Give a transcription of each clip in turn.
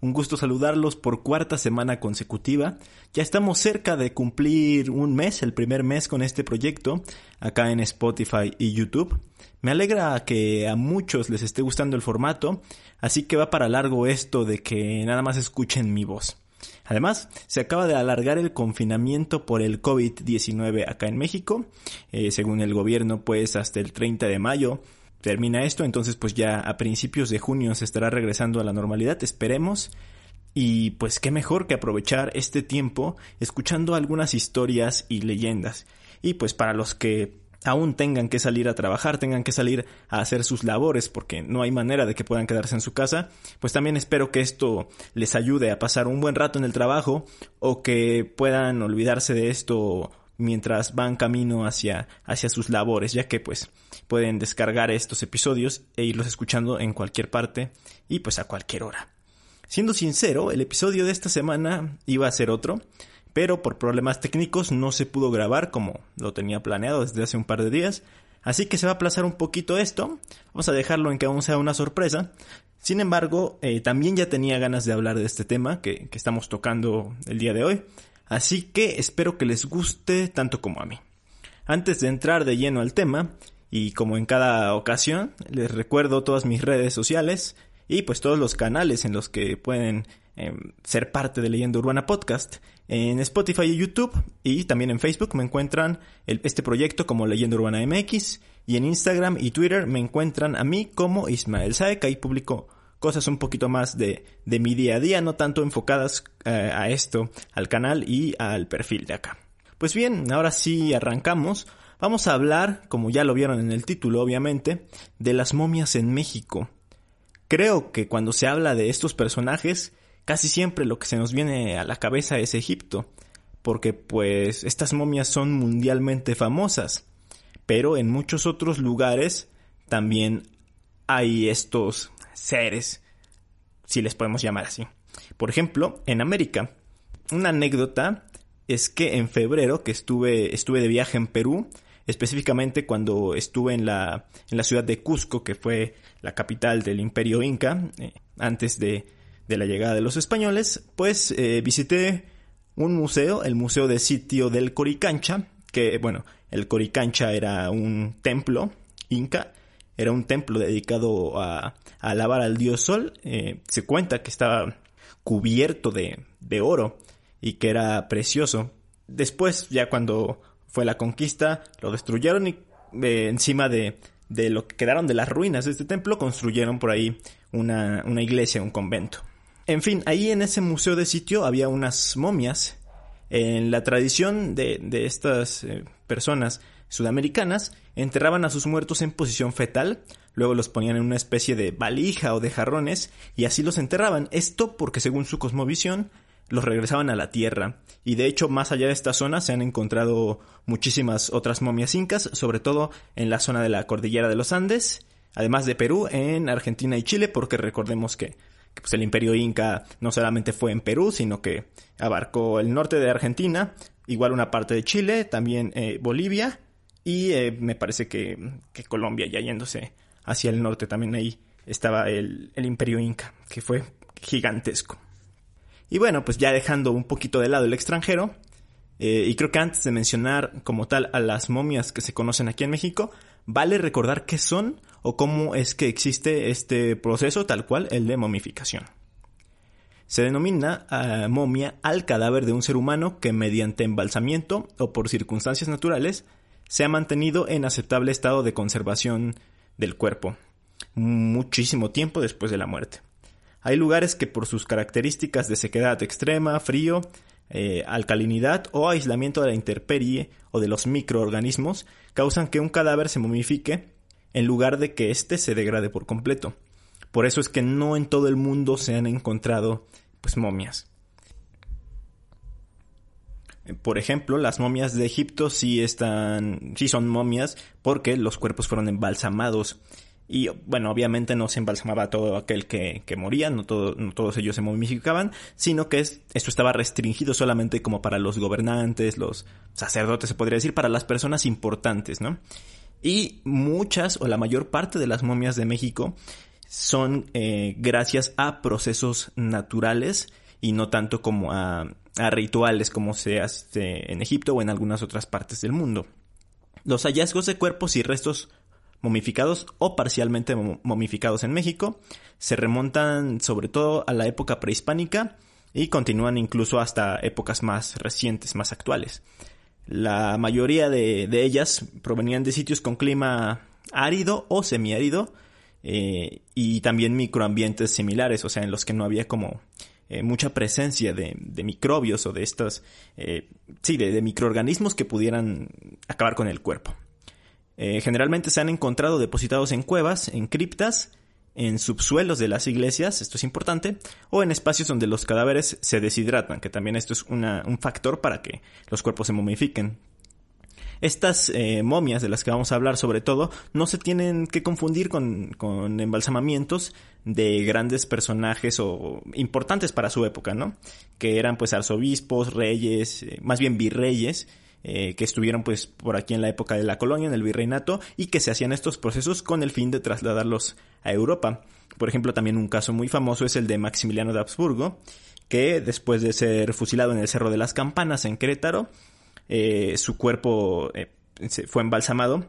un gusto saludarlos por cuarta semana consecutiva. Ya estamos cerca de cumplir un mes, el primer mes con este proyecto, acá en Spotify y YouTube. Me alegra que a muchos les esté gustando el formato, así que va para largo esto de que nada más escuchen mi voz. Además, se acaba de alargar el confinamiento por el COVID-19 acá en México. Eh, según el gobierno, pues hasta el 30 de mayo termina esto, entonces pues ya a principios de junio se estará regresando a la normalidad, esperemos. Y pues qué mejor que aprovechar este tiempo escuchando algunas historias y leyendas. Y pues para los que aún tengan que salir a trabajar, tengan que salir a hacer sus labores porque no hay manera de que puedan quedarse en su casa, pues también espero que esto les ayude a pasar un buen rato en el trabajo o que puedan olvidarse de esto mientras van camino hacia, hacia sus labores, ya que pues pueden descargar estos episodios e irlos escuchando en cualquier parte y pues a cualquier hora. Siendo sincero, el episodio de esta semana iba a ser otro, pero por problemas técnicos no se pudo grabar como lo tenía planeado desde hace un par de días, así que se va a aplazar un poquito esto, vamos a dejarlo en que aún sea una sorpresa. Sin embargo, eh, también ya tenía ganas de hablar de este tema que, que estamos tocando el día de hoy, Así que espero que les guste tanto como a mí. Antes de entrar de lleno al tema, y como en cada ocasión, les recuerdo todas mis redes sociales y pues todos los canales en los que pueden em, ser parte de Leyenda Urbana Podcast. En Spotify y YouTube y también en Facebook me encuentran este proyecto como Leyenda Urbana MX y en Instagram y Twitter me encuentran a mí como Ismael Saek. Ahí publico cosas un poquito más de, de mi día a día, no tanto enfocadas eh, a esto, al canal y al perfil de acá. Pues bien, ahora sí arrancamos. Vamos a hablar, como ya lo vieron en el título obviamente, de las momias en México. Creo que cuando se habla de estos personajes, casi siempre lo que se nos viene a la cabeza es Egipto, porque pues estas momias son mundialmente famosas, pero en muchos otros lugares también hay estos seres, si les podemos llamar así. Por ejemplo, en América, una anécdota es que en febrero que estuve, estuve de viaje en Perú, específicamente cuando estuve en la, en la ciudad de Cusco, que fue la capital del imperio inca, eh, antes de, de, la llegada de los españoles, pues eh, visité un museo, el Museo de Sitio del Coricancha, que bueno, el Coricancha era un templo inca era un templo dedicado a, alabar al dios Sol. Eh, se cuenta que estaba cubierto de, oro y que era precioso. Después, ya cuando fue la conquista, lo destruyeron y eh, encima de, de, lo que quedaron de las ruinas de este templo, construyeron por ahí una, una iglesia, un convento. En fin, ahí en ese museo de sitio había unas momias. En la tradición de, de estas eh, personas sudamericanas enterraban a sus muertos en posición fetal, luego los ponían en una especie de valija o de jarrones y así los enterraban. Esto porque según su cosmovisión los regresaban a la tierra. Y de hecho, más allá de esta zona se han encontrado muchísimas otras momias incas, sobre todo en la zona de la cordillera de los Andes, además de Perú, en Argentina y Chile, porque recordemos que, pues, el imperio inca no solamente fue en Perú, sino que abarcó el norte de Argentina, igual una parte de Chile, también eh, Bolivia y eh, me parece que, Colombia, ya yéndose hacia el norte, también ahí estaba el, imperio inca, que fue gigantesco. Y bueno, pues ya dejando un poquito de lado el extranjero, eh, y creo que antes de mencionar como tal a las momias que se conocen aquí en México, vale recordar qué son o cómo es que existe este proceso tal cual, el de momificación. Se denomina ah, momia al cadáver de un ser humano que mediante embalsamiento o por circunstancias naturales se ha mantenido en aceptable estado de conservación del cuerpo, muchísimo tiempo después de la muerte. Hay lugares que por sus características de sequedad extrema, frío, eh, alcalinidad o aislamiento de la intemperie o de los microorganismos causan que un cadáver se momifique en lugar de que éste se degrade por completo. Por eso es que no en todo el mundo se han encontrado pues momias. Por ejemplo, las momias de Egipto sí están, sí son momias porque los cuerpos fueron embalsamados. Y bueno, obviamente no se embalsamaba todo aquel que, que moría, no, todo, no todos ellos se momificaban, sino que esto estaba restringido solamente como para los gobernantes, los sacerdotes, se podría decir, para las personas importantes, ¿no? Y muchas o la mayor parte de las momias de México son eh, gracias a procesos naturales y no tanto como a, a rituales como se hace en Egipto o en algunas otras partes del mundo. Los hallazgos de cuerpos y restos momificados o parcialmente momificados en México se remontan sobre todo a la época prehispánica y continúan incluso hasta épocas más recientes, más actuales. La mayoría de, ellas provenían de sitios con clima árido o semiárido eh, y también microambientes similares, o sea, en los que no había como eh, mucha presencia de, microbios o de estos, eh, sí, de, microorganismos que pudieran acabar con el cuerpo. generalmente se han encontrado depositados en cuevas, en criptas en subsuelos de las iglesias, esto es importante, o en espacios donde los cadáveres se deshidratan, que también esto es un factor para que los cuerpos se momifiquen. Estas eh, momias de las que vamos a hablar sobre todo no se tienen que confundir con, con embalsamamientos de grandes personajes o importantes para su época, ¿no? Que eran pues arzobispos, reyes, eh, más bien virreyes, eh, que estuvieron pues por aquí en la época de la colonia, en el virreinato, y que se hacían estos procesos con el fin de trasladarlos a Europa. Por ejemplo, también un caso muy famoso es el de Maximiliano de Habsburgo, que después de ser fusilado en el Cerro de las Campanas en Querétaro, eh, su cuerpo eh, fue embalsamado.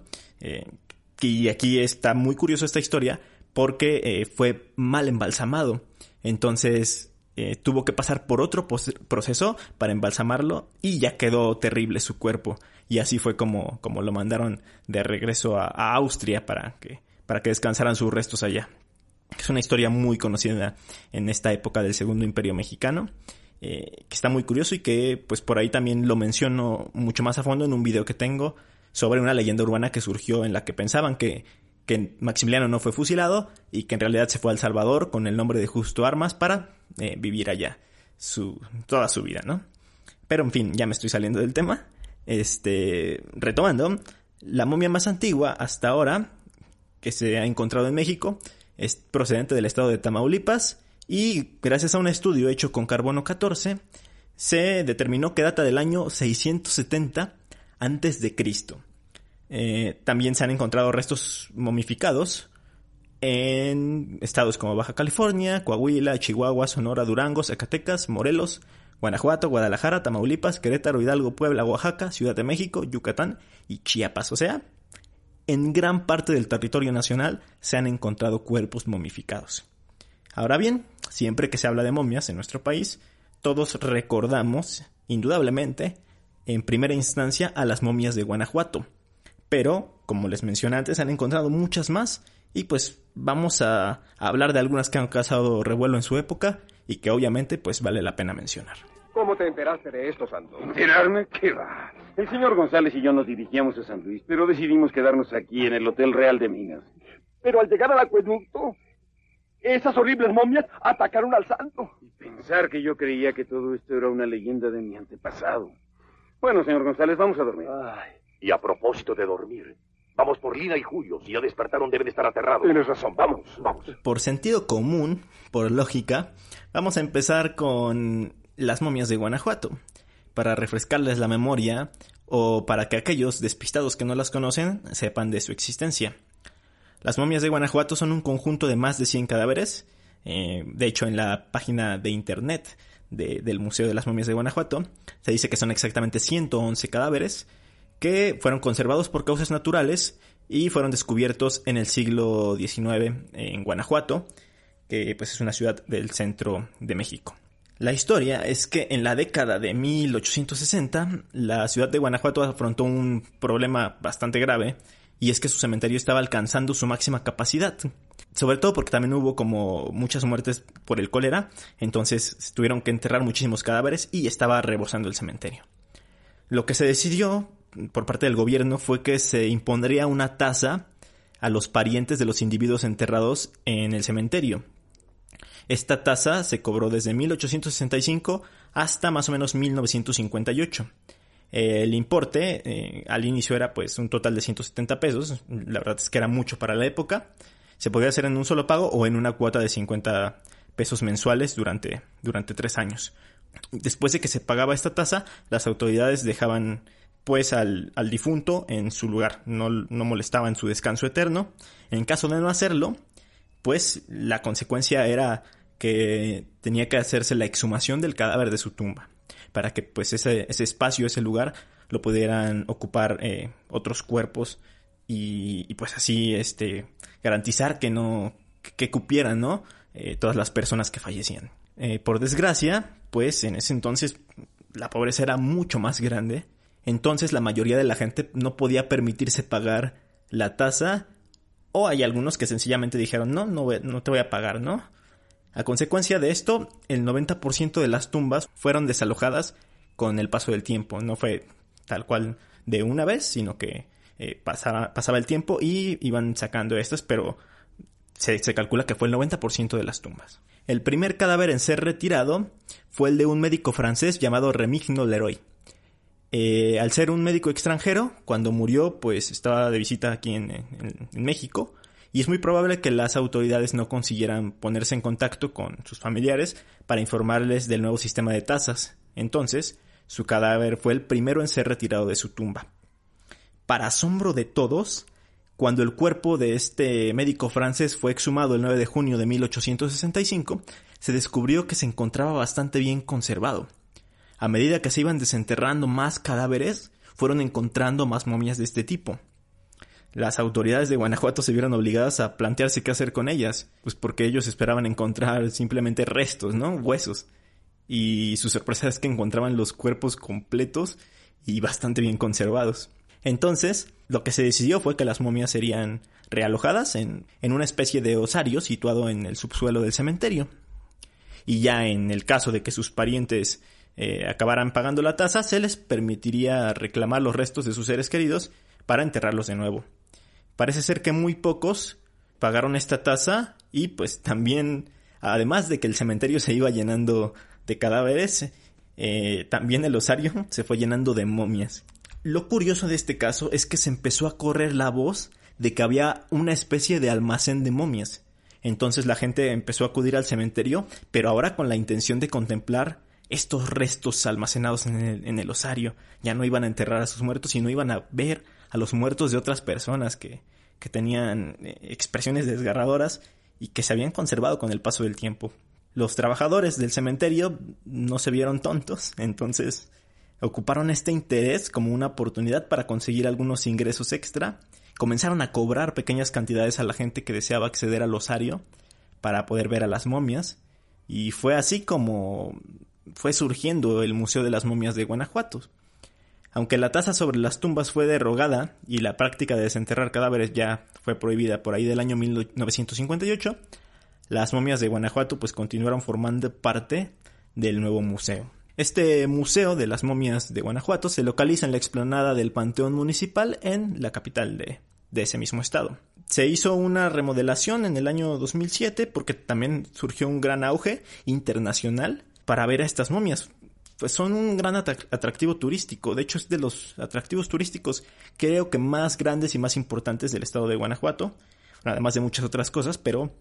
y aquí está muy curioso esta historia porque fue mal embalsamado. Entonces eh, tuvo que pasar por otro proceso para embalsamarlo y ya quedó terrible su cuerpo. Y así fue como, como lo mandaron de regreso a, Austria para que, para que descansaran sus restos allá. Es una historia muy conocida en esta época del Segundo Imperio Mexicano. Eh, que está muy curioso y que pues por ahí también lo menciono mucho más a fondo en un video que tengo sobre una leyenda urbana que surgió en la que pensaban que que Maximiliano no fue fusilado y que en realidad se fue al Salvador con el nombre de Justo Armas para eh, vivir allá su, toda su vida, ¿no? Pero en fin, ya me estoy saliendo del tema. Este, retomando, la momia más antigua hasta ahora que se ha encontrado en México es procedente del estado de Tamaulipas y gracias a un estudio hecho con carbono 14 se determinó que data del año 670 antes de Cristo. Eh, también se han encontrado restos momificados en estados como Baja California, Coahuila, Chihuahua, Sonora, Durango, Zacatecas, Morelos, Guanajuato, Guadalajara, Tamaulipas, Querétaro, Hidalgo, Puebla, Oaxaca, Ciudad de México, Yucatán y Chiapas. O sea, en gran parte del territorio nacional se han encontrado cuerpos momificados. Ahora bien, siempre que se habla de momias en nuestro país, todos recordamos, indudablemente, en primera instancia a las momias de Guanajuato, pero, como les mencioné antes, han encontrado muchas más y pues vamos a, hablar de algunas que han causado revuelo en su época y que obviamente pues vale la pena mencionar. ¿Cómo te enteraste de esto, Santo? ¿Enterarme? ¿Qué va? El señor González y yo nos dirigíamos a San Luis, pero decidimos quedarnos aquí en el Hotel Real de Minas. Pero al llegar al acueducto, esas horribles momias atacaron al santo. Y pensar que yo creía que todo esto era una leyenda de mi antepasado. Bueno, señor González, vamos a dormir. Ay. Y a propósito de dormir, vamos por Lina y Julio. Si ya despertaron, deben estar aterrados. Tienes razón, vamos, vamos. Por sentido común, por lógica, vamos a empezar con las momias de Guanajuato. Para refrescarles la memoria o para que aquellos despistados que no las conocen sepan de su existencia. Las momias de Guanajuato son un conjunto de más de 100 cadáveres. Eh, de hecho, en la página de internet del Museo de las Momias de Guanajuato se dice que son exactamente 111 cadáveres que fueron conservados por causas naturales y fueron descubiertos en el siglo XIX en Guanajuato, que pues es una ciudad del centro de México. La historia es que en la década de 1860 la ciudad de Guanajuato afrontó un problema bastante grave y es que su cementerio estaba alcanzando su máxima capacidad. Sobre todo porque también hubo como muchas muertes por el cólera, entonces tuvieron que enterrar muchísimos cadáveres y estaba rebosando el cementerio. Lo que se decidió por parte del gobierno fue que se impondría una tasa a los parientes de los individuos enterrados en el cementerio. Esta tasa se cobró desde 1865 hasta más o menos 1958. El importe eh, al inicio era pues un total de 170 pesos, la verdad es que era mucho para la época. Se podía hacer en un solo pago o en una cuota de 50 pesos mensuales durante, durante tres años. Después de que se pagaba esta tasa, las autoridades dejaban pues al, al difunto en su lugar, no, no molestaban su descanso eterno. En caso de no hacerlo, pues la consecuencia era que tenía que hacerse la exhumación del cadáver de su tumba, para que pues ese, ese espacio, ese lugar, lo pudieran ocupar eh, otros cuerpos y, pues así este garantizar que no que cupieran no eh, todas las personas que fallecían. Eh, por desgracia pues en ese entonces la pobreza era mucho más grande. Entonces la mayoría de la gente no podía permitirse pagar la tasa o hay algunos que sencillamente dijeron no no, no te voy a pagar no a consecuencia de esto el 90% de las tumbas fueron desalojadas con el paso del tiempo no fue tal cual de una vez sino que eh, pasaba, el tiempo y iban sacando estas, pero se, calcula que fue el 90% de las tumbas. El primer cadáver en ser retirado fue el de un médico francés llamado Remigno Leroy. Eh, al ser un médico extranjero, cuando murió, pues estaba de visita aquí en, México, y es muy probable que las autoridades no consiguieran ponerse en contacto con sus familiares para informarles del nuevo sistema de tasas. Entonces, su cadáver fue el primero en ser retirado de su tumba para asombro de todos, cuando el cuerpo de este médico francés fue exhumado el 9 de junio de 1865, se descubrió que se encontraba bastante bien conservado. A medida que se iban desenterrando más cadáveres, fueron encontrando más momias de este tipo. Las autoridades de Guanajuato se vieron obligadas a plantearse qué hacer con ellas, pues porque ellos esperaban encontrar simplemente restos, ¿no? Huesos. Y su sorpresa es que encontraban los cuerpos completos y bastante bien conservados. Entonces, lo que se decidió fue que las momias serían realojadas en, en una especie de osario situado en el subsuelo del cementerio. Y ya en el caso de que sus parientes eh, acabaran pagando la tasa, se les permitiría reclamar los restos de sus seres queridos para enterrarlos de nuevo. Parece ser que muy pocos pagaron esta tasa y pues también, además de que el cementerio se iba llenando de cadáveres, eh, también el osario se fue llenando de momias. Lo curioso de este caso es que se empezó a correr la voz de que había una especie de almacén de momias. Entonces la gente empezó a acudir al cementerio, pero ahora con la intención de contemplar estos restos almacenados en el, en el osario. Ya no iban a enterrar a sus muertos, sino iban a ver a los muertos de otras personas que, que tenían eh, expresiones desgarradoras y que se habían conservado con el paso del tiempo. Los trabajadores del cementerio no se vieron tontos, entonces ocuparon este interés como una oportunidad para conseguir algunos ingresos extra, comenzaron a cobrar pequeñas cantidades a la gente que deseaba acceder al osario para poder ver a las momias, y fue así como fue surgiendo el Museo de las Momias de Guanajuato. Aunque la tasa sobre las tumbas fue derogada y la práctica de desenterrar cadáveres ya fue prohibida por ahí del año 1958, las momias de Guanajuato pues continuaron formando parte del nuevo museo. Este Museo de las Momias de Guanajuato se localiza en la explanada del Panteón Municipal en la capital de, de ese mismo estado. Se hizo una remodelación en el año 2007 porque también surgió un gran auge internacional para ver a estas momias. Pues son un gran atractivo turístico. De hecho, es de los atractivos turísticos creo que más grandes y más importantes del estado de Guanajuato. Además de muchas otras cosas, pero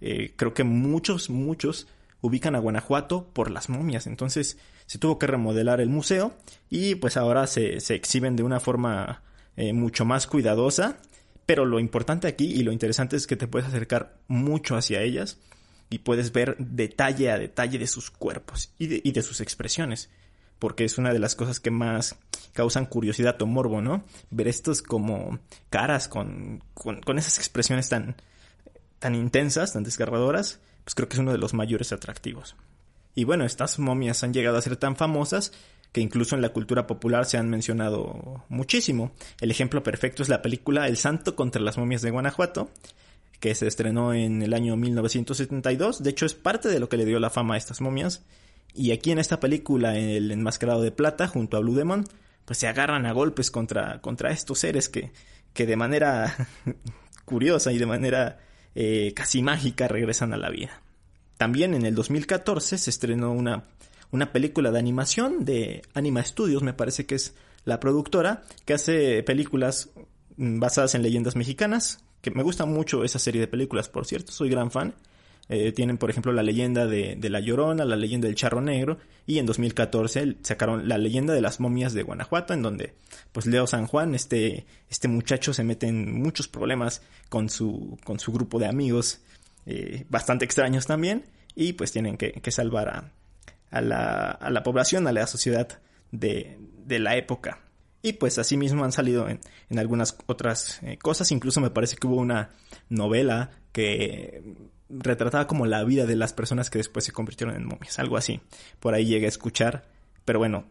eh, creo que muchos, muchos ubican a Guanajuato por las momias. Entonces se tuvo que remodelar el museo y pues ahora se, se exhiben de una forma eh, mucho más cuidadosa. Pero lo importante aquí y lo interesante es que te puedes acercar mucho hacia ellas y puedes ver detalle a detalle de sus cuerpos y de, y de sus expresiones. Porque es una de las cosas que más causan curiosidad o morbo, ¿no? Ver estos como caras con, con, con esas expresiones tan, tan intensas, tan desgarradoras, pues creo que es uno de los mayores atractivos. Y bueno, estas momias han llegado a ser tan famosas que incluso en la cultura popular se han mencionado muchísimo. El ejemplo perfecto es la película El Santo contra las momias de Guanajuato, que se estrenó en el año 1972. De hecho, es parte de lo que le dio la fama a estas momias. Y aquí en esta película, El Enmascarado de Plata, junto a Blue Demon, pues se agarran a golpes contra, contra estos seres que, que de manera curiosa y de manera eh, casi mágica regresan a la vida. También en el 2014 se estrenó una, una película de animación de Anima Studios, me parece que es la productora, que hace películas mm, basadas en leyendas mexicanas, que me gusta mucho esa serie de películas, por cierto, soy gran fan. Eh, tienen, por ejemplo, la leyenda de, La Llorona, la leyenda del Charro Negro, y en 2014 sacaron la leyenda de las momias de Guanajuato, en donde, pues, Leo San Juan, este, este muchacho se mete en muchos problemas con su, con su grupo de amigos, eh, bastante extraños también, y pues tienen que, salvar a, a, la, a la población, a la sociedad de, de la época. Y pues asimismo han salido en, en algunas otras eh, cosas. Incluso me parece que hubo una novela que retrataba como la vida de las personas que después se convirtieron en momias, algo así. Por ahí llegué a escuchar, pero bueno,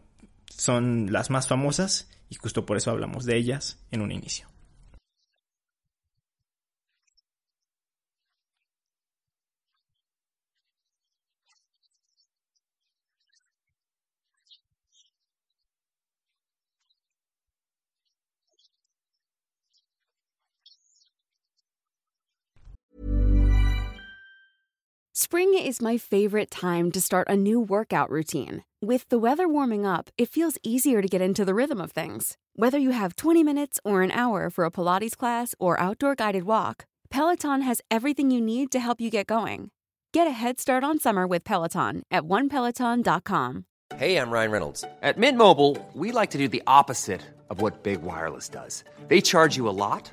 son las más famosas y justo por eso hablamos de ellas en un inicio. Spring is my favorite time to start a new workout routine. With the weather warming up, it feels easier to get into the rhythm of things. Whether you have 20 minutes or an hour for a Pilates class or outdoor guided walk, Peloton has everything you need to help you get going. Get a head start on summer with Peloton at onepeloton.com. Hey, I'm Ryan Reynolds. At Mint Mobile, we like to do the opposite of what Big Wireless does. They charge you a lot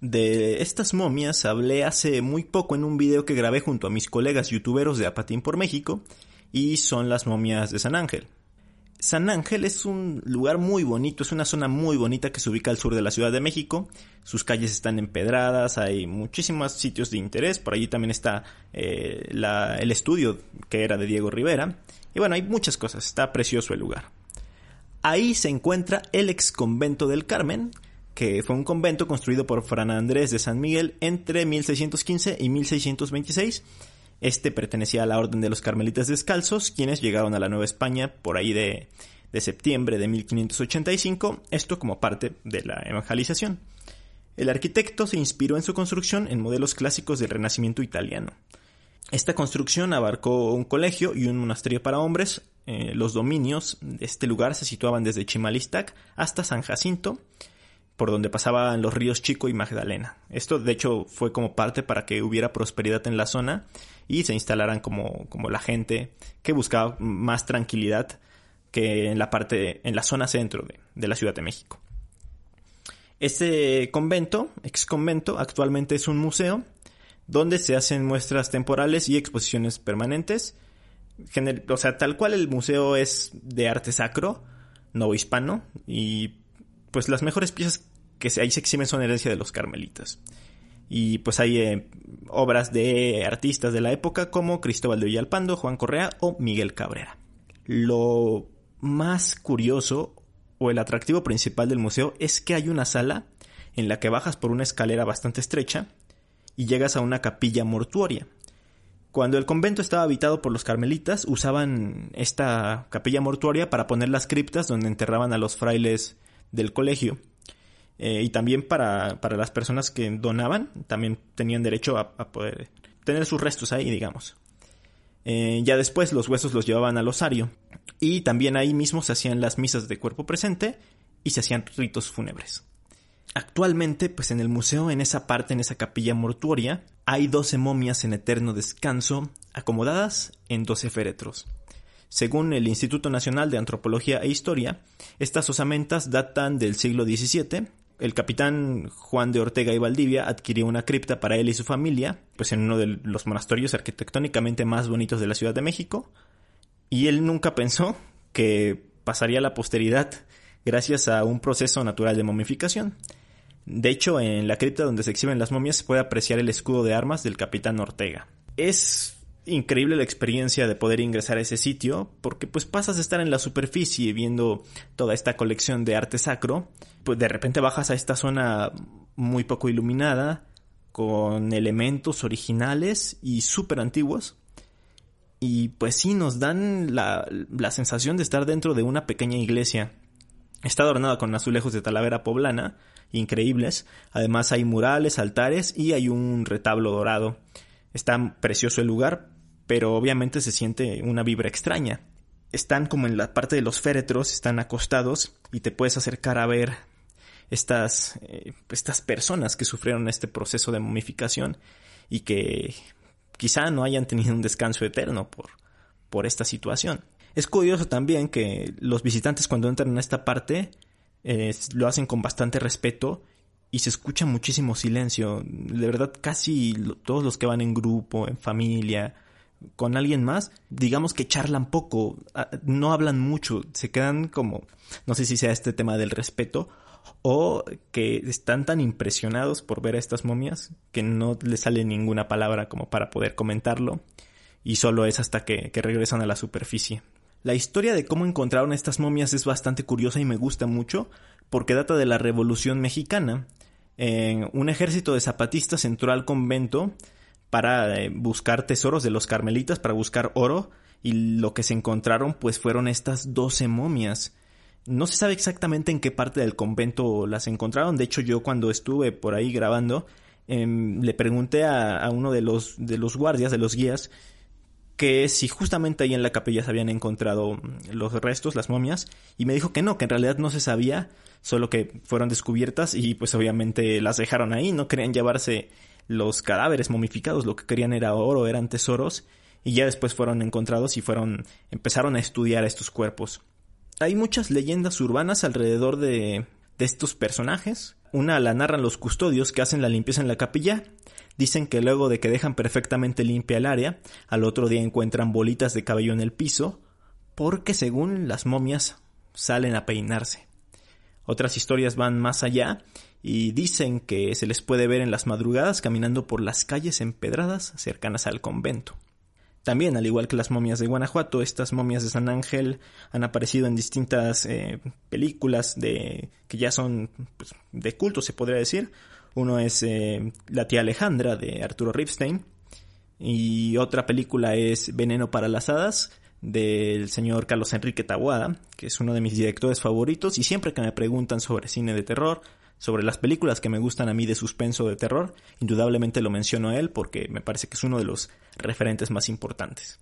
De estas momias hablé hace muy poco en un video que grabé junto a mis colegas youtuberos de Apatín por México y son las momias de San Ángel. San Ángel es un lugar muy bonito, es una zona muy bonita que se ubica al sur de la Ciudad de México. Sus calles están empedradas, hay muchísimos sitios de interés. Por allí también está eh, el estudio que era de Diego Rivera. Y bueno, hay muchas cosas, está precioso el lugar. Ahí se encuentra el ex convento del Carmen, que fue un convento construido por Fran Andrés de San Miguel entre 1615 y 1626. Este pertenecía a la Orden de los Carmelitas Descalzos, quienes llegaron a la Nueva España por ahí de, de septiembre de 1585, esto como parte de la evangelización. El arquitecto se inspiró en su construcción en modelos clásicos del Renacimiento italiano. Esta construcción abarcó un colegio y un monasterio para hombres. Eh, los dominios de este lugar se situaban desde Chimalistac hasta San Jacinto, por donde pasaban los ríos Chico y Magdalena. Esto de hecho fue como parte para que hubiera prosperidad en la zona y se instalaran como, como la gente que buscaba más tranquilidad que en la parte, en la zona centro de, de la Ciudad de México. Este convento, ex convento, actualmente es un museo donde se hacen muestras temporales y exposiciones permanentes. o sea, tal cual el museo es de arte sacro, novohispano, y pues las mejores piezas que ahí se exhiben son herencia de los carmelitas. Y pues hay eh, obras de artistas de la época como Cristóbal de Villalpando, Juan Correa o Miguel Cabrera. Lo más curioso o el atractivo principal del museo es que hay una sala en la que bajas por una escalera bastante estrecha y llegas a una capilla mortuoria. Cuando el convento estaba habitado por los carmelitas, usaban esta capilla mortuoria para poner las criptas donde enterraban a los frailes del colegio. Eh, y también para, las personas que donaban, también tenían derecho a, poder tener sus restos ahí, digamos. Eh, ya después los huesos los llevaban al osario y también ahí mismo se hacían las misas de cuerpo presente y se hacían ritos fúnebres. Actualmente, pues en el museo, en esa parte, en esa capilla mortuoria, hay 12 momias en eterno descanso, acomodadas en 12 féretros. Según el Instituto Nacional de Antropología e Historia, estas osamentas datan del siglo XVII el capitán Juan de Ortega y Valdivia adquirió una cripta para él y su familia, pues en uno de los monasterios arquitectónicamente más bonitos de la Ciudad de México, y él nunca pensó que pasaría a la posteridad gracias a un proceso natural de momificación. De hecho, en la cripta donde se exhiben las momias se puede apreciar el escudo de armas del capitán Ortega. Es increíble la experiencia de poder ingresar a ese sitio porque pues pasas de estar en la superficie viendo toda esta colección de arte sacro, pues de repente bajas a esta zona muy poco iluminada con elementos originales y súper antiguos y pues sí nos dan la, la sensación de estar dentro de una pequeña iglesia. Está adornada con azulejos de talavera poblana, increíbles. Además hay murales, altares y hay un retablo dorado. Está precioso el lugar, pero obviamente se siente una vibra extraña. Están como en la parte de los féretros, están acostados y te puedes acercar a ver estas, eh, estas personas que sufrieron este proceso de momificación y que quizá no hayan tenido un descanso eterno por, por esta situación. Es curioso también que los visitantes cuando entran en esta parte eh, lo hacen con bastante respeto y se escucha muchísimo silencio. De verdad, casi todos los que van en grupo, en familia, con alguien más, digamos que charlan poco, ah, no hablan mucho, se quedan como, no sé si sea este tema del respeto, o que están tan impresionados por ver a estas momias que no les sale ninguna palabra como para poder comentarlo, y solo es hasta que, que regresan a la superficie. La historia de cómo encontraron estas momias es bastante curiosa y me gusta mucho, porque data de la Revolución Mexicana. un ejército de zapatistas entró al convento para eh, buscar tesoros de los carmelitas, para buscar oro, y lo que se encontraron pues fueron estas doce momias. No se sabe exactamente en qué parte del convento las encontraron, de hecho yo cuando estuve por ahí grabando, em, le pregunté a, uno de los, de los guardias, de los guías, que si justamente ahí en la capilla se habían encontrado los restos, las momias, y me dijo que no, que en realidad no se sabía, solo que fueron descubiertas y pues obviamente las dejaron ahí, no querían llevarse los cadáveres momificados, lo que querían era oro, eran tesoros, y ya después fueron encontrados y fueron, empezaron a estudiar estos cuerpos. Hay muchas leyendas urbanas alrededor de, de estos personajes. Una la narran los custodios que hacen la limpieza en la capilla. Dicen que luego de que dejan perfectamente limpia el área, al otro día encuentran bolitas de cabello en el piso, porque según las momias salen a peinarse. Otras historias van más allá y dicen que se les puede ver en las madrugadas caminando por las calles empedradas cercanas al convento. También, al igual que las momias de Guanajuato, estas momias de San Ángel han aparecido en distintas eh, películas de que ya son pues, de culto, se podría decir. Uno es eh, La tía Alejandra de Arturo Ripstein y otra película es Veneno para las hadas del señor Carlos Enrique Taguada, que es uno de mis directores favoritos y siempre que me preguntan sobre cine de terror, sobre las películas que me gustan a mí de suspenso de terror, indudablemente lo menciono a él porque me parece que es uno de los referentes más importantes.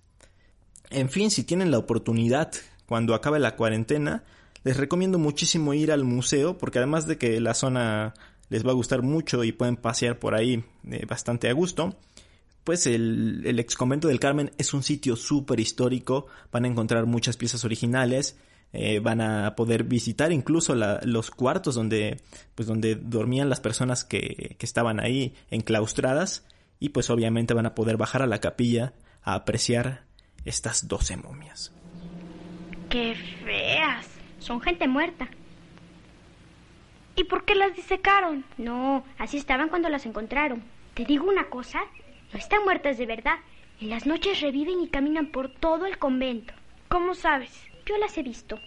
En fin, si tienen la oportunidad cuando acabe la cuarentena, les recomiendo muchísimo ir al museo porque además de que la zona les va a gustar mucho y pueden pasear por ahí eh, bastante a gusto, pues el, el ex convento del Carmen es un sitio súper histórico, van a encontrar muchas piezas originales, eh, van a poder visitar incluso los cuartos donde, pues donde dormían las personas que, que estaban ahí enclaustradas y pues obviamente van a poder bajar a la capilla a apreciar estas doce momias. ¡Qué feas! Son gente muerta. ¿Y por qué las disecaron? No, así estaban cuando las encontraron. Te digo una cosa, no están muertas de verdad. En las noches reviven y caminan por todo el convento. ¿Cómo sabes? Yo las he visto.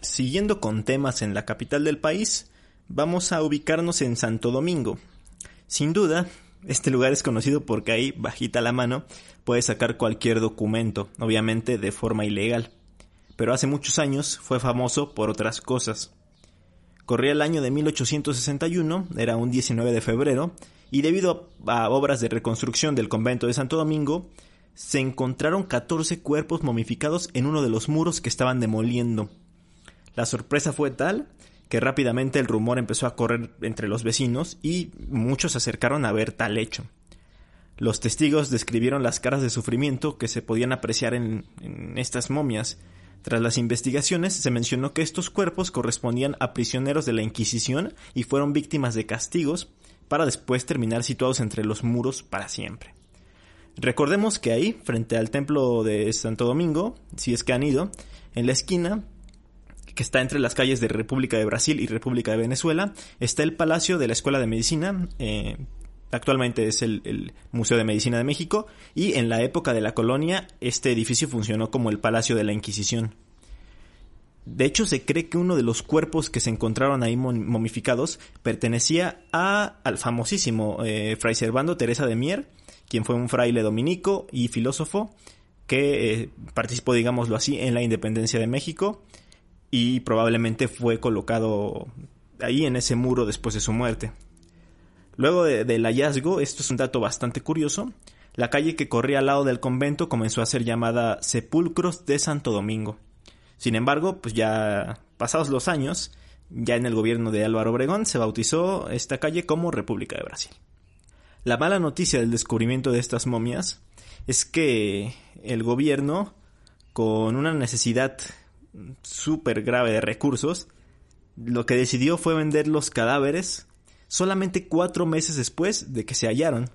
Siguiendo con temas en la capital del país, vamos a ubicarnos en Santo Domingo. Sin duda, este lugar es conocido porque ahí, bajita la mano, puedes sacar cualquier documento, obviamente de forma ilegal. Pero hace muchos años fue famoso por otras cosas. Corría el año de 1861, era un 19 de febrero, y debido a obras de reconstrucción del convento de Santo Domingo, se encontraron 14 cuerpos momificados en uno de los muros que estaban demoliendo. La sorpresa fue tal que rápidamente el rumor empezó a correr entre los vecinos y muchos se acercaron a ver tal hecho. Los testigos describieron las caras de sufrimiento que se podían apreciar en, en estas momias. Tras las investigaciones se mencionó que estos cuerpos correspondían a prisioneros de la Inquisición y fueron víctimas de castigos para después terminar situados entre los muros para siempre. Recordemos que ahí, frente al templo de Santo Domingo, si es que han ido, en la esquina, que está entre las calles de República de Brasil y República de Venezuela, está el Palacio de la Escuela de Medicina, eh, actualmente es el, el, Museo de Medicina de México y en la época de la colonia este edificio funcionó como el Palacio de la Inquisición. De hecho, se cree que uno de los cuerpos que se encontraron ahí momificados pertenecía a, al famosísimo eh, Fray Servando Teresa de Mier, quien fue un fraile dominico y filósofo que eh, participó, digámoslo así, en la independencia de México y probablemente fue colocado ahí en ese muro después de su muerte. Luego del hallazgo, esto es un dato bastante curioso, la calle que corría al lado del convento comenzó a ser llamada Sepulcros de Santo Domingo. Sin embargo, pues ya pasados los años, ya en el gobierno de Álvaro Obregón se bautizó esta calle como República de Brasil. La mala noticia del descubrimiento de estas momias es que el gobierno, con una necesidad súper grave de recursos, lo que decidió fue vender los cadáveres solamente cuatro meses después de que se hallaron.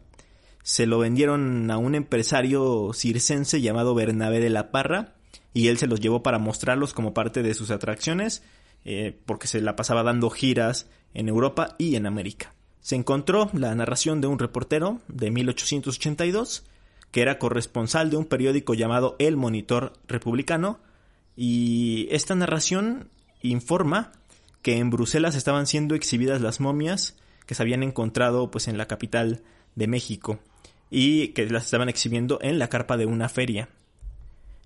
Se lo vendieron a un empresario circense llamado Bernabé de la Parra y él se los llevó para mostrarlos como parte de sus atracciones eh, porque se la pasaba dando giras en Europa y en América. Se encontró la narración de un reportero de 1882 que era corresponsal de un periódico llamado El Monitor Republicano y esta narración informa que en Bruselas estaban siendo exhibidas las momias que se habían encontrado pues en la capital de México y que las estaban exhibiendo en la carpa de una feria.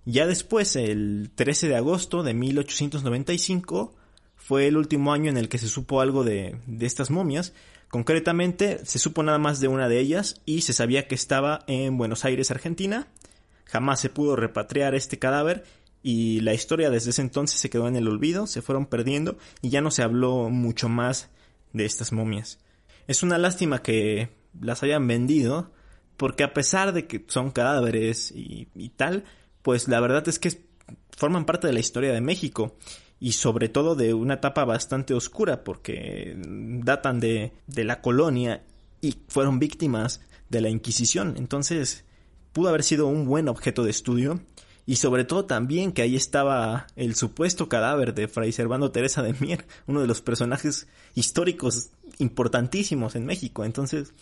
Ya después, el 13 de agosto de 1895, fue el último año en el que se supo algo de, de estas momias. Concretamente, se supo nada más de una de ellas y se sabía que estaba en Buenos Aires, Argentina. Jamás se pudo repatriar este cadáver y la historia desde ese entonces se quedó en el olvido, se fueron perdiendo y ya no se habló mucho más de estas momias. Es una lástima que las hayan vendido, porque a pesar de que son cadáveres y, tal, pues la verdad es que forman parte de la historia de México y sobre todo de una etapa bastante oscura porque datan de, de la colonia y fueron víctimas de la Inquisición. Entonces pudo haber sido un buen objeto de estudio y sobre todo también que ahí estaba el supuesto cadáver de Fray Servando Teresa de Mier, uno de los personajes históricos importantísimos en México. Entonces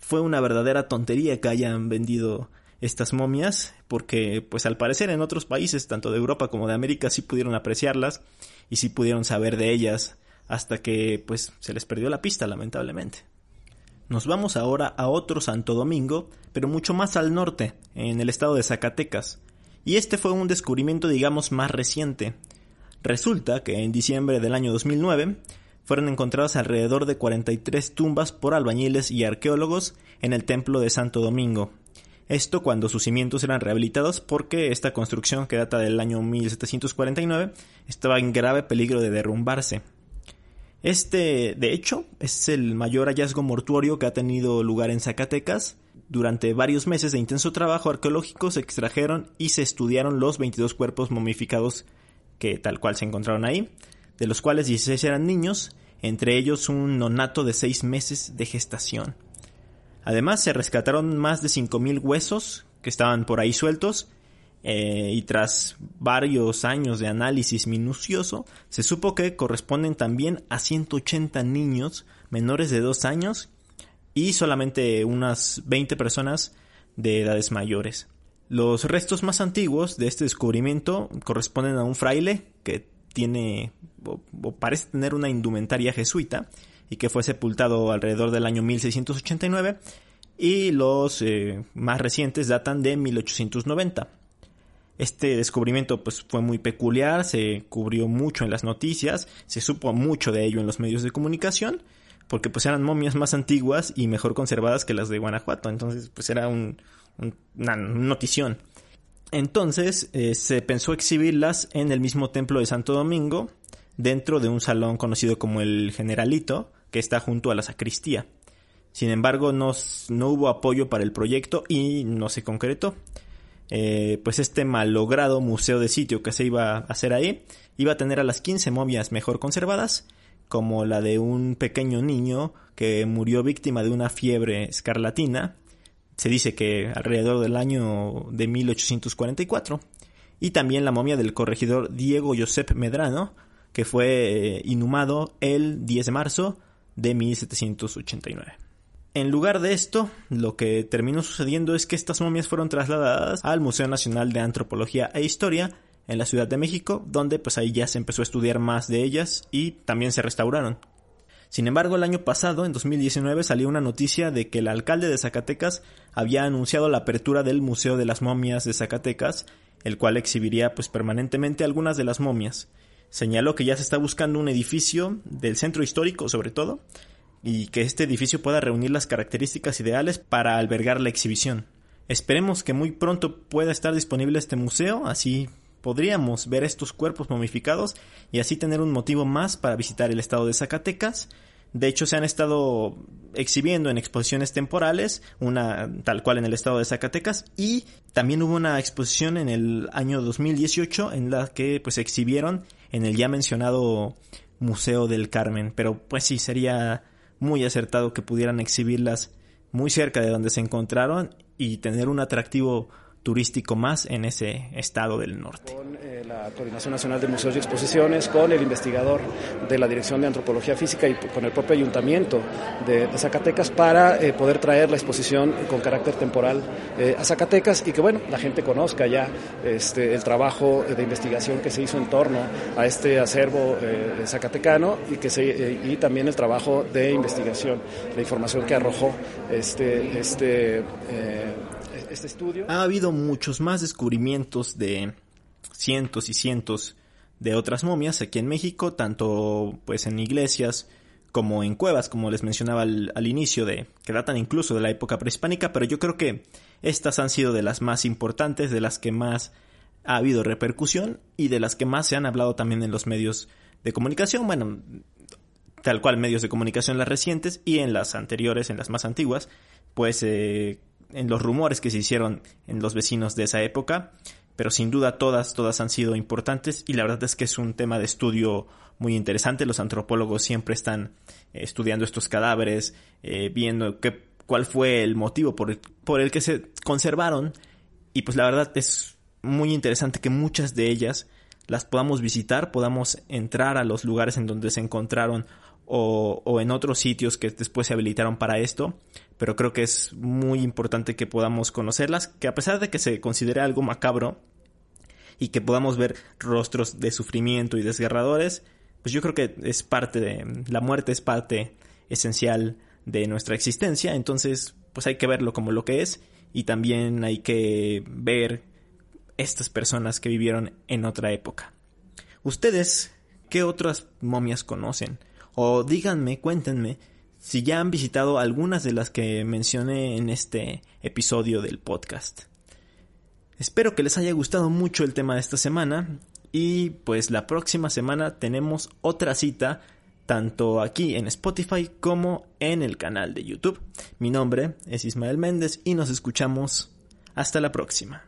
fue una verdadera tontería que hayan vendido estas momias, porque pues al parecer en otros países, tanto de Europa como de América, sí pudieron apreciarlas y sí pudieron saber de ellas hasta que pues se les perdió la pista lamentablemente. Nos vamos ahora a otro Santo Domingo, pero mucho más al norte, en el estado de Zacatecas, y este fue un descubrimiento digamos más reciente. Resulta que en diciembre del año 2009 fueron encontradas alrededor de 43 tumbas por albañiles y arqueólogos en el templo de Santo Domingo, esto cuando sus cimientos eran rehabilitados porque esta construcción que data del año 1749 estaba en grave peligro de derrumbarse. Este, de hecho, es el mayor hallazgo mortuorio que ha tenido lugar en Zacatecas. Durante varios meses de intenso trabajo arqueológico se extrajeron y se estudiaron los 22 cuerpos momificados que tal cual se encontraron ahí, de los cuales 16 eran niños, entre ellos un nonato de 6 meses de gestación. Además, se rescataron más de 5.000 huesos que estaban por ahí sueltos eh, y tras varios años de análisis minucioso, se supo que corresponden también a 180 niños menores de 2 años y solamente unas 20 personas de edades mayores. Los restos más antiguos de este descubrimiento corresponden a un fraile que tiene o parece tener una indumentaria jesuita y que fue sepultado alrededor del año 1689 y los eh, más recientes datan de 1890. Este descubrimiento pues fue muy peculiar, se cubrió mucho en las noticias, se supo mucho de ello en los medios de comunicación, porque pues eran momias más antiguas y mejor conservadas que las de Guanajuato, entonces pues era un, una notición. Entonces eh, se pensó exhibirlas en el mismo templo de Santo Domingo, dentro de un salón conocido como el Generalito, que está junto a la sacristía. Sin embargo, no, no hubo apoyo para el proyecto y no se concretó. Eh, pues este malogrado museo de sitio que se iba a hacer ahí iba a tener a las 15 momias mejor conservadas, como la de un pequeño niño que murió víctima de una fiebre escarlatina, se dice que alrededor del año de 1844, y también la momia del corregidor Diego Josep Medrano, que fue eh, inhumado el 10 de marzo de 1789. En lugar de esto, lo que terminó sucediendo es que estas momias fueron trasladadas al Museo Nacional de Antropología e Historia en la Ciudad de México, donde pues ahí ya se empezó a estudiar más de ellas y también se restauraron. Sin embargo, el año pasado, en 2019, salió una noticia de que el alcalde de Zacatecas había anunciado la apertura del Museo de las Momias de Zacatecas, el cual exhibiría pues permanentemente algunas de las momias. Señaló que ya se está buscando un edificio del centro histórico sobre todo, y que este edificio pueda reunir las características ideales para albergar la exhibición. Esperemos que muy pronto pueda estar disponible este museo, así podríamos ver estos cuerpos momificados y así tener un motivo más para visitar el estado de Zacatecas. De hecho, se han estado exhibiendo en exposiciones temporales, una tal cual en el estado de Zacatecas, y también hubo una exposición en el año 2018 en la que pues exhibieron en el ya mencionado Museo del Carmen. Pero pues sí, sería muy acertado que pudieran exhibirlas muy cerca de donde se encontraron y tener un atractivo turístico más en ese estado del norte. Con eh, la Coordinación Nacional de Museos y Exposiciones, con el investigador de la Dirección de Antropología Física y con el propio Ayuntamiento de, Zacatecas para eh, poder traer la exposición con carácter temporal eh, a Zacatecas y que bueno, la gente conozca ya este, el trabajo de investigación que se hizo en torno a este acervo zacatecano y, que se, y también el trabajo de investigación, la información que arrojó este, este este estudio. Ha habido muchos más descubrimientos de cientos y cientos de otras momias aquí en México, tanto pues en iglesias como en cuevas, como les mencionaba al, al, inicio, de que datan incluso de la época prehispánica, pero yo creo que estas han sido de las más importantes, de las que más ha habido repercusión y de las que más se han hablado también en los medios de comunicación, bueno, tal cual medios de comunicación las recientes y en las anteriores, en las más antiguas, pues eh, en los rumores que se hicieron en los vecinos de esa época, pero sin duda todas, todas han sido importantes y la verdad es que es un tema de estudio muy interesante. Los antropólogos siempre están eh, estudiando estos cadáveres, eh, viendo qué, cuál fue el motivo por el, por el que se conservaron y pues la verdad es muy interesante que muchas de ellas las podamos visitar, podamos entrar a los lugares en donde se encontraron o, o en otros sitios que después se habilitaron para esto, pero creo que es muy importante que podamos conocerlas, que a pesar de que se considere algo macabro y que podamos ver rostros de sufrimiento y desgarradores, pues yo creo que es parte de la muerte es parte esencial de nuestra existencia, entonces pues hay que verlo como lo que es y también hay que ver estas personas que vivieron en otra época. ¿Ustedes qué otras momias conocen? O díganme, cuéntenme, si ya han visitado algunas de las que mencioné en este episodio del podcast. Espero que les haya gustado mucho el tema de esta semana y pues la próxima semana tenemos otra cita tanto aquí en Spotify como en el canal de YouTube. Mi nombre es Ismael Méndez y nos escuchamos hasta la próxima.